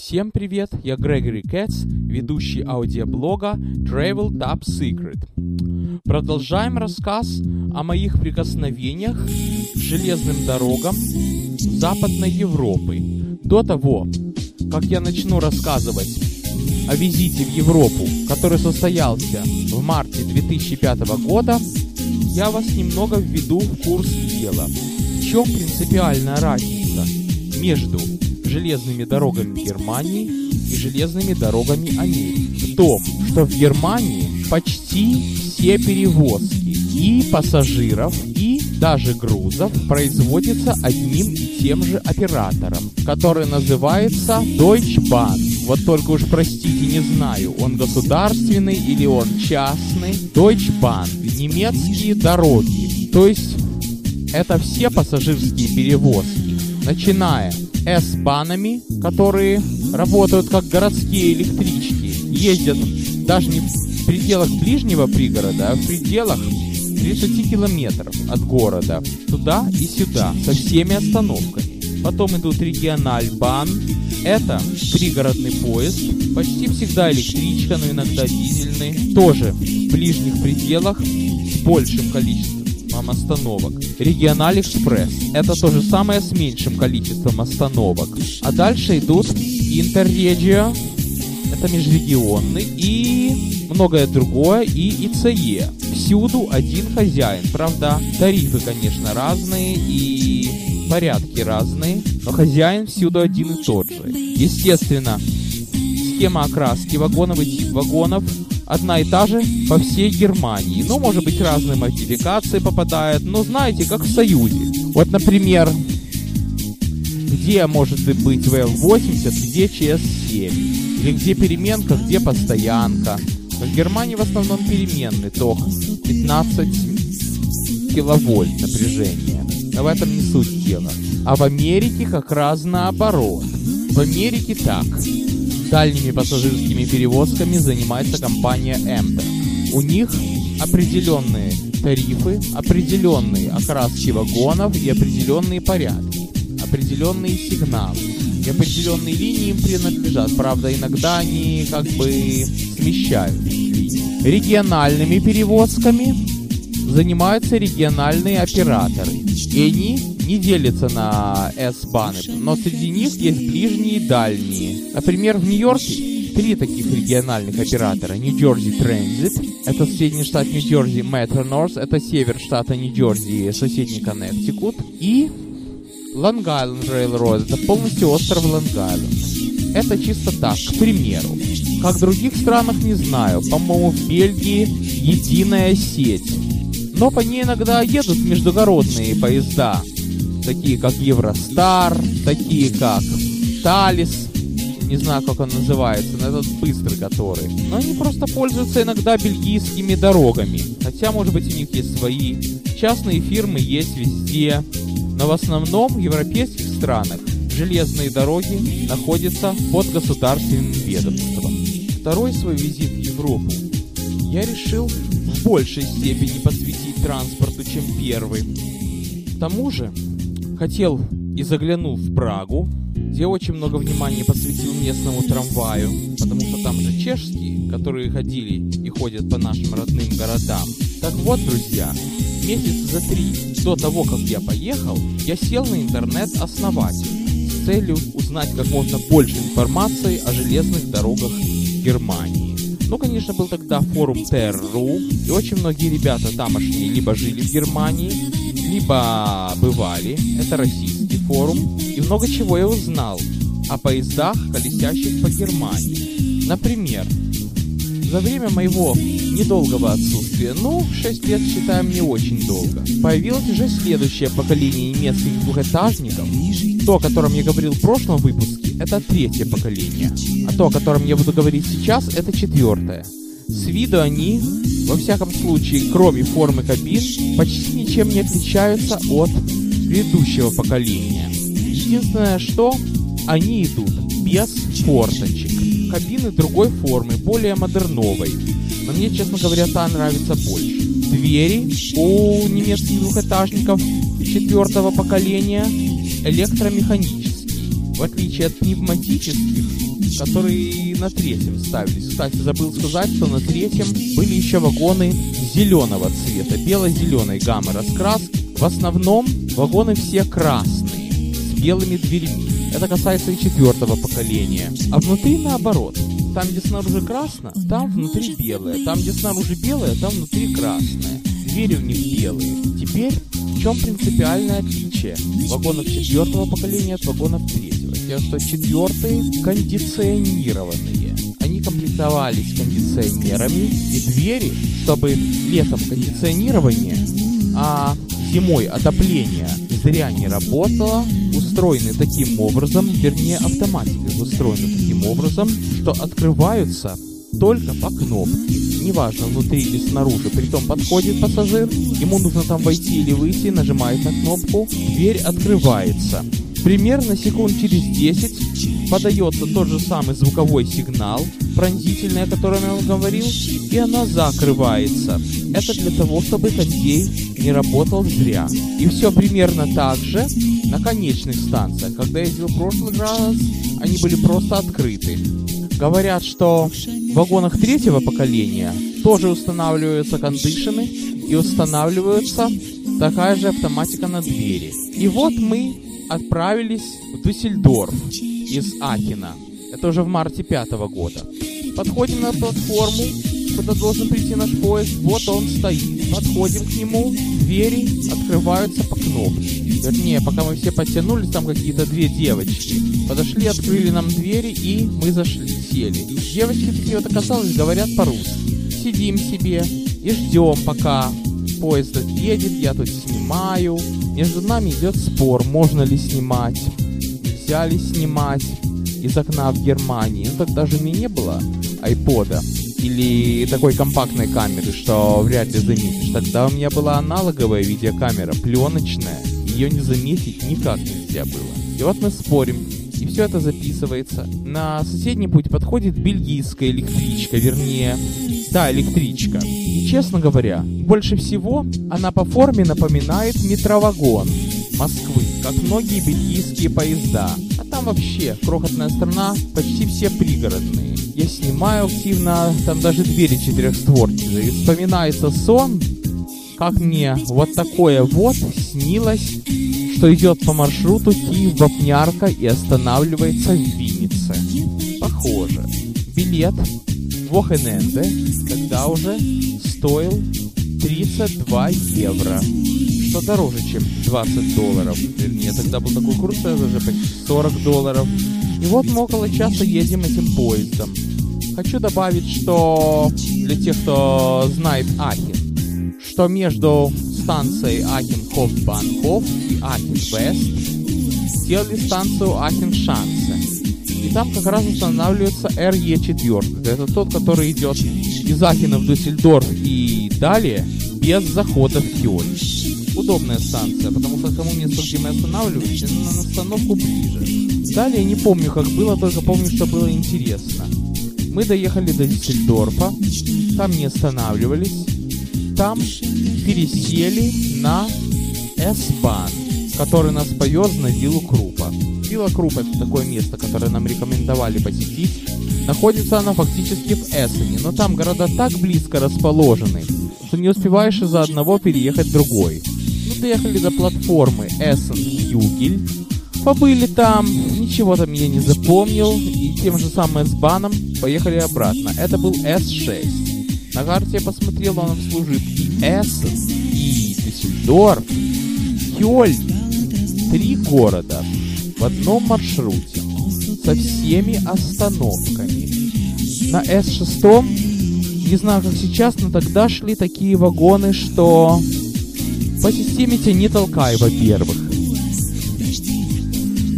Всем привет, я Грегори Кэтс, ведущий аудиоблога Travel Top Secret. Продолжаем рассказ о моих прикосновениях к железным дорогам Западной Европы. До того, как я начну рассказывать о визите в Европу, который состоялся в марте 2005 года, я вас немного введу в курс дела. В чем принципиальная разница между железными дорогами Германии и железными дорогами Америки? В том, что в Германии почти все перевозки и пассажиров, и даже грузов производятся одним и тем же оператором, который называется Deutsche Bahn. Вот только уж простите, не знаю, он государственный или он частный. Deutsche Bahn. Немецкие дороги. То есть это все пассажирские перевозки, начиная S-банами, которые работают как городские электрички, ездят даже не в пределах ближнего пригорода, а в пределах 30 километров от города, туда и сюда, со всеми остановками. Потом идут региональбан, это пригородный поезд, почти всегда электричка, но иногда дизельный, тоже в ближних пределах с большим количеством остановок. Региональ Экспресс – это то же самое с меньшим количеством остановок. А дальше идут Интеррегио, это межрегионный, и многое другое, и ИЦЕ. Всюду один хозяин. Правда, тарифы, конечно, разные, и порядки разные, но хозяин всюду один и тот же. Естественно, схема окраски вагонов и тип вагонов одна и та же по всей Германии. Ну, может быть, разные модификации попадают, но знаете, как в Союзе. Вот, например, где может быть ВЛ-80, где ЧС-7, или где переменка, где постоянка. Но в Германии в основном переменный ток 15 киловольт напряжения. Но в этом не суть дела. А в Америке как раз наоборот. В Америке так. Дальними пассажирскими перевозками занимается компания Amtrak. У них определенные тарифы, определенные окраски вагонов и определенные порядки, определенные сигналы. И определенные линии им принадлежат. Правда, иногда они как бы смещают. Региональными перевозками занимаются региональные операторы. И они не делятся на S-баны, но среди них есть ближние и дальние. Например, в Нью-Йорке три таких региональных оператора. Нью-Джерси Transit, это соседний штат Нью-Джерси, Metro North, это север штата Нью-Джерси, соседний Коннектикут. И Лонг-Айленд Railroad, это полностью остров Лонг-Айленд. Это чисто так, к примеру. Как в других странах, не знаю. По-моему, в Бельгии единая сеть. Но по ней иногда едут междугородные поезда такие как Евростар, такие как Талис, не знаю, как он называется, но этот быстрый который. Но они просто пользуются иногда бельгийскими дорогами. Хотя, может быть, у них есть свои. Частные фирмы есть везде. Но в основном в европейских странах железные дороги находятся под государственным ведомством. Второй свой визит в Европу я решил в большей степени посвятить транспорту, чем первый. К тому же, хотел и заглянул в Прагу, где очень много внимания посвятил местному трамваю, потому что там же чешские, которые ходили и ходят по нашим родным городам. Так вот, друзья, месяца за три до того, как я поехал, я сел на интернет-основатель с целью узнать как можно больше информации о железных дорогах Германии. Ну, конечно, был тогда форум TR.ru, и очень многие ребята тамошние либо жили в Германии, либо бывали, это российский форум, и много чего я узнал о поездах, колесящих по Германии. Например, за время моего недолгого отсутствия, ну, 6 лет считаем не очень долго, появилось уже следующее поколение немецких двухэтажников. То, о котором я говорил в прошлом выпуске, это третье поколение. А то, о котором я буду говорить сейчас, это четвертое. С виду они, во всяком случае, кроме формы кабин, почти ничем не отличаются от предыдущего поколения. Единственное, что они идут без форточек. Кабины другой формы, более модерновой. Но мне, честно говоря, та нравится больше. Двери у немецких двухэтажников четвертого поколения электромеханические. в отличие от пневматических, которые на третьем ставились. Кстати, забыл сказать, что на третьем были еще вагоны зеленого цвета, бело-зеленой гаммы раскраски. В основном вагоны все красные, с белыми дверьми. Это касается и четвертого поколения. А внутри наоборот. Там, где снаружи красно, там внутри белое. Там, где снаружи белое, там внутри красное. Двери у них белые. Теперь в чем принципиальное отличие вагонов четвертого поколения от вагонов третьего? Тем, что четвертые кондиционированные. Они комплектовались кондиционерами и двери, чтобы летом кондиционирование, а зимой отопление зря не работало, устроены таким образом, вернее автоматика устроена таким образом, что открываются только по кнопке. Неважно, внутри или снаружи. Притом подходит пассажир, ему нужно там войти или выйти, нажимает на кнопку, дверь открывается. Примерно секунд через 10 подается тот же самый звуковой сигнал, пронзительный, о котором я вам говорил, и она закрывается. Это для того, чтобы кондей не работал зря. И все примерно так же на конечных станциях. Когда я ездил прошлый раз, они были просто открыты. Говорят, что в вагонах третьего поколения тоже устанавливаются кондишены и устанавливается такая же автоматика на двери. И вот мы отправились в Дюссельдорф из Ахена. Это уже в марте пятого года. Подходим на платформу, куда должен прийти наш поезд. Вот он стоит. Подходим к нему, двери открываются по кнопке. Вернее, пока мы все подтянулись, там какие-то две девочки. Подошли, открыли нам двери, и мы зашли, сели. Девочки такие вот оказалось, говорят по-русски. Сидим себе и ждем, пока поезд едет, я тут снимаю. Между нами идет спор, можно ли снимать, нельзя ли снимать из окна в Германии. Ну, тогда же мне не было айпода или такой компактной камеры, что вряд ли заметишь. Тогда у меня была аналоговая видеокамера, пленочная. Ее не заметить никак нельзя было. И вот мы спорим, и все это записывается. На соседний путь подходит бельгийская электричка, вернее, да, электричка. И, честно говоря, больше всего она по форме напоминает метровагон Москвы, как многие бельгийские поезда. А там вообще крохотная страна, почти все пригородные. Я снимаю активно, там даже двери четырехстворчатые. И вспоминается сон, как мне вот такое вот снилось, что идет по маршруту Киев-Вапнярка и останавливается в Виннице. Похоже. Билет в Охененде тогда уже стоил 32 евро, что дороже, чем 20 долларов. Вернее, тогда был такой курс, что уже почти 40 долларов. И вот мы около часа едем этим поездом. Хочу добавить, что для тех, кто знает Ахен, что между станцией Ахен-Хоф-Банхоф и Ахен-Вест сделали станцию Ахен-Шансе. И там как раз устанавливается RE4. Это тот, который идет из Ахена в Дюссельдорф и далее без захода в Кёльн. Удобная станция, потому что к тому месту, где мы останавливались, на остановку ближе. Далее не помню, как было, только помню, что было интересно. Мы доехали до Дюссельдорфа, там не останавливались, там пересели на S-Bahn, который нас повез на виллу Крупа. Вилла Крупа это такое место, которое нам рекомендовали посетить. Находится она фактически в Эссене, но там города так близко расположены, что не успеваешь из-за одного переехать в другой. Мы доехали до платформы Эссен-Югель, побыли там, ничего там я не запомнил, и тем же самым S-баном поехали обратно. Это был S6. На карте я посмотрел, он служит и Эссен, и Дюссельдорф, Кёльн. Три города в одном маршруте со всеми остановками. На С6, не знаю как сейчас, но тогда шли такие вагоны, что по системе тебя не толкай, во-первых.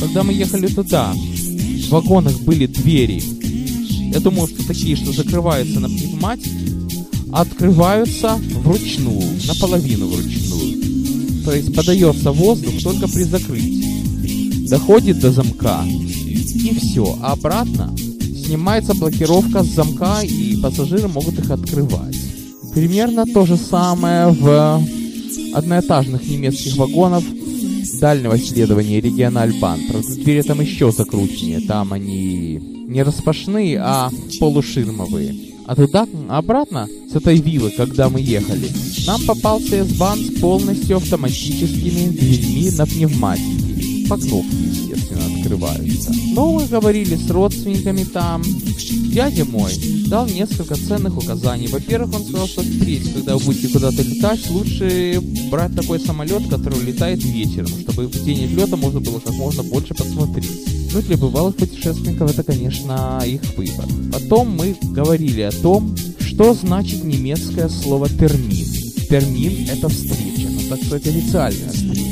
Когда мы ехали туда, в вагонах были двери. Я думал, что такие, что закрываются на пневматике, а открываются вручную, наполовину вручную. То есть подается воздух только при закрытии. Доходит до замка, и все. А обратно снимается блокировка с замка, и пассажиры могут их открывать. Примерно то же самое в одноэтажных немецких вагонах дальнего следования региональбан. Правда, двери там еще закрученнее. Там они не распашные, а полуширмовые. А туда, обратно, с этой виллы, когда мы ехали, нам попался S-Bahn с полностью автоматическими дверьми на пневматике. По кнопке, естественно, открываются. Но мы говорили с родственниками там. Дядя мой дал несколько ценных указаний. Во-первых, он сказал, что впредь, когда вы будете куда-то летать, лучше брать такой самолет, который летает вечером, чтобы в день отлета можно было как можно больше посмотреть. Ну, для бывалых путешественников это, конечно, их выбор. Потом мы говорили о том, что значит немецкое слово «термин». Термин — это встреча, ну, так сказать, официальная встреча.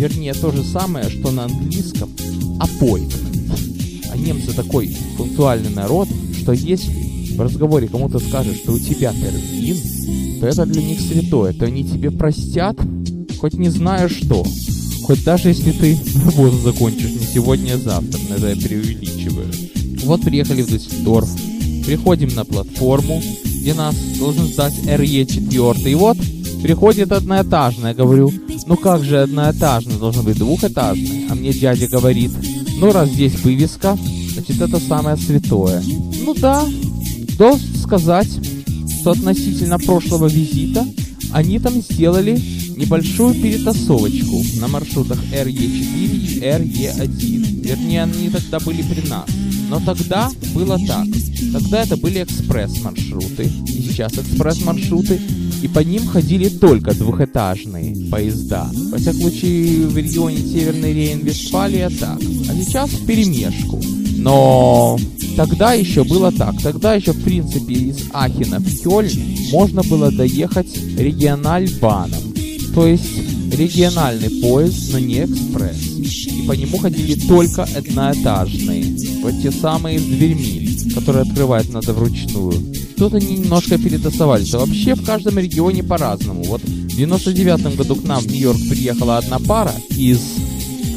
Вернее, то же самое, что на английском appointment. А немцы такой пунктуальный народ, что если в разговоре кому-то скажешь, что у тебя термин, то это для них святое, то они тебе простят, хоть не зная что. Хоть даже если ты работу закончишь не сегодня, а завтра, но это я преувеличиваю. Вот приехали в Дюссельдорф, приходим на платформу, где нас должен сдать РЕ-4, и вот приходит одноэтажная, говорю, ну как же одноэтажная, должна быть двухэтажная, а мне дядя говорит, ну раз здесь вывеска, значит это самое святое. Ну да, должен сказать, что относительно прошлого визита они там сделали небольшую перетасовочку на маршрутах RE4 и RE1. Вернее, они тогда были при нас. Но тогда было так. Тогда это были экспресс-маршруты, и сейчас экспресс-маршруты, и по ним ходили только двухэтажные поезда. Во всяком случае, в регионе Северной Рейн-Вестфалия так. А сейчас в перемешку. Но тогда еще было так. Тогда еще, в принципе, из Ахена в Кёльн можно было доехать региональбаном. То есть региональный поезд, но не экспресс. И по нему ходили только одноэтажные. Вот те самые с дверьми, которые открывать надо вручную. Тут они немножко перетасовались. А вообще в каждом регионе по-разному. Вот в 99 году к нам в Нью-Йорк приехала одна пара из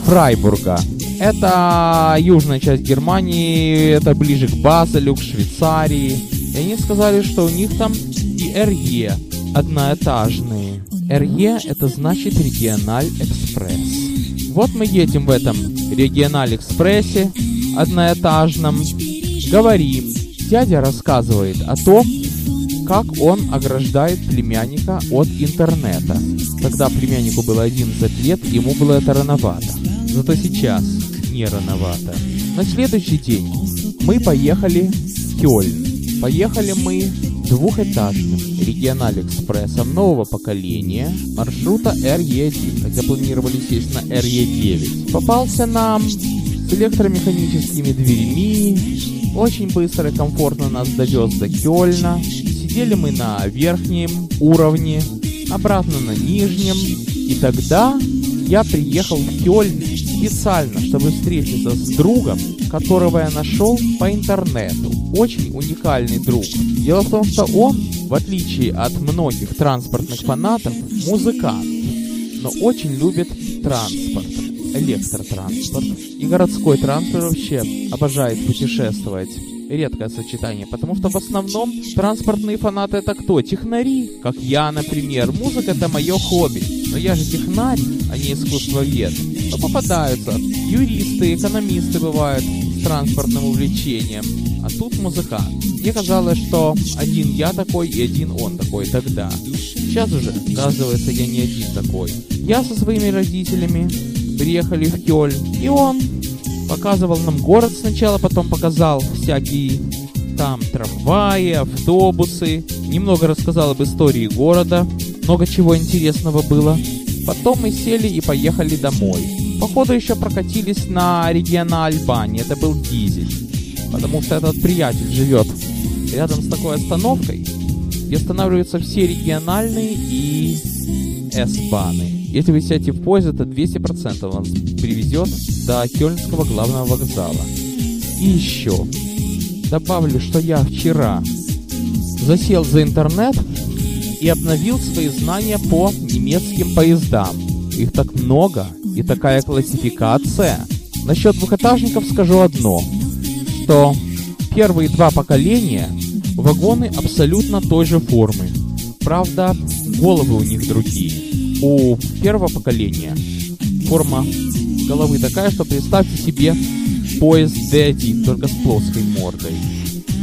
Фрайбурга. Это южная часть Германии, это ближе к Базелю, к Швейцарии. И они сказали, что у них там и РЕ одноэтажные. РЕ это значит региональ экспресс. Вот мы едем в этом региональ экспрессе одноэтажном, говорим. Дядя рассказывает о том, как он ограждает племянника от интернета. Тогда племяннику было 11 лет, ему было это рановато. Зато сейчас не рановато. На следующий день мы поехали в Кёльн. Поехали мы двухэтажным региональ-экспрессом нового поколения маршрута RE1, хотя планировали сесть на RE9. Попался нам с электромеханическими дверьми, очень быстро и комфортно нас довез до Кёльна. Сидели мы на верхнем уровне, обратно на нижнем, и тогда я приехал в Кёльн специально, чтобы встретиться с другом, которого я нашел по интернету. Очень уникальный друг. Дело в том, что он, в отличие от многих транспортных фанатов, музыкант, но очень любит транспорт, электротранспорт. И городской транспорт вообще обожает путешествовать редкое сочетание, потому что в основном транспортные фанаты это кто? Технари, как я, например. Музыка это мое хобби. Но я же технарь, а не искусствовед. Но попадаются юристы, экономисты бывают с транспортным увлечением. А тут музыкант. Мне казалось, что один я такой и один он такой тогда. Сейчас уже, оказывается, я не один такой. Я со своими родителями приехали в Кёльн, и он показывал нам город сначала, потом показал всякие там трамваи, автобусы, немного рассказал об истории города, много чего интересного было. Потом мы сели и поехали домой. Походу еще прокатились на региона Альбании, это был дизель, потому что этот приятель живет рядом с такой остановкой, где останавливаются все региональные и S-баны. Если вы сядете в поезд, это 200% вас привезет до Кёльнского главного вокзала. И еще, добавлю, что я вчера засел за интернет и обновил свои знания по немецким поездам. Их так много и такая классификация. Насчет двухэтажников скажу одно, что первые два поколения вагоны абсолютно той же формы. Правда, головы у них другие у первого поколения форма головы такая, что представьте себе поезд D1, только с плоской мордой.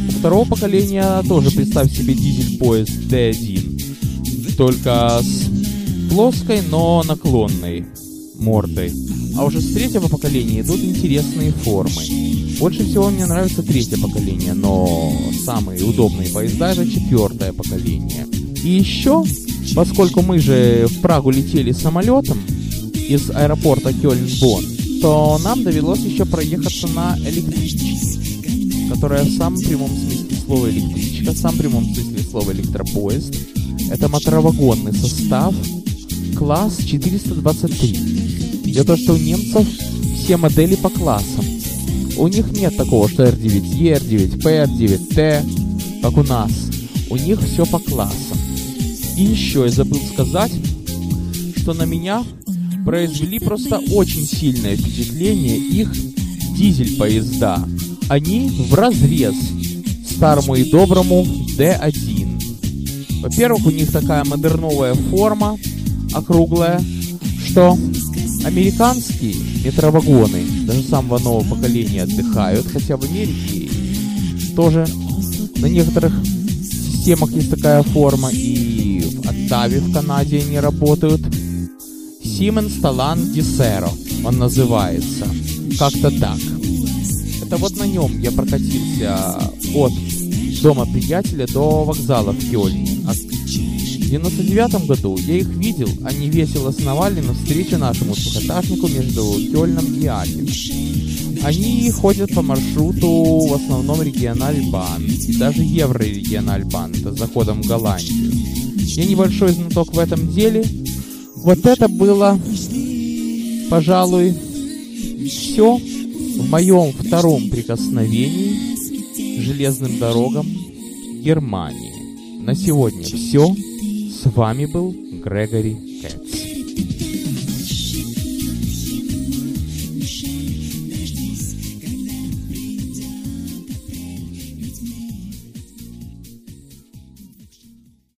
У второго поколения тоже представь себе дизель-поезд D1, только с плоской, но наклонной мордой. А уже с третьего поколения идут интересные формы. Больше всего мне нравится третье поколение, но самые удобные поезда это четвертое поколение. И еще, поскольку мы же в Прагу летели самолетом из аэропорта Кёльн-Бонн, то нам довелось еще проехаться на электричке, которая в самом прямом смысле слова электричка, в самом прямом смысле слова электропоезд. Это моторовагонный состав, класс 423. Дело в том, что у немцев все модели по классам. У них нет такого, что R9E, R9P, R9T, как у нас. У них все по классам. И еще я забыл сказать, что на меня произвели просто очень сильное впечатление их дизель-поезда. Они в разрез старому и доброму D1. Во-первых, у них такая модерновая форма, округлая, что американские метровагоны даже самого нового поколения отдыхают, хотя в Америке тоже на некоторых системах есть такая форма, и в Оттаве в Канаде они работают. Siemens Talan Disero он называется. Как-то так. Это вот на нем я прокатился от дома приятеля до вокзала в Кёльне. А в 99 году я их видел, они весело сновали навстречу нашему двухэтажнику между Кёльном и Альем. Они ходят по маршруту в основном региональбан и даже еврорегиональбан, это с заходом в Голландию. Я небольшой знаток в этом деле. Вот это было, пожалуй, все в моем втором прикосновении к железным дорогам Германии. На сегодня все. С вами был Грегори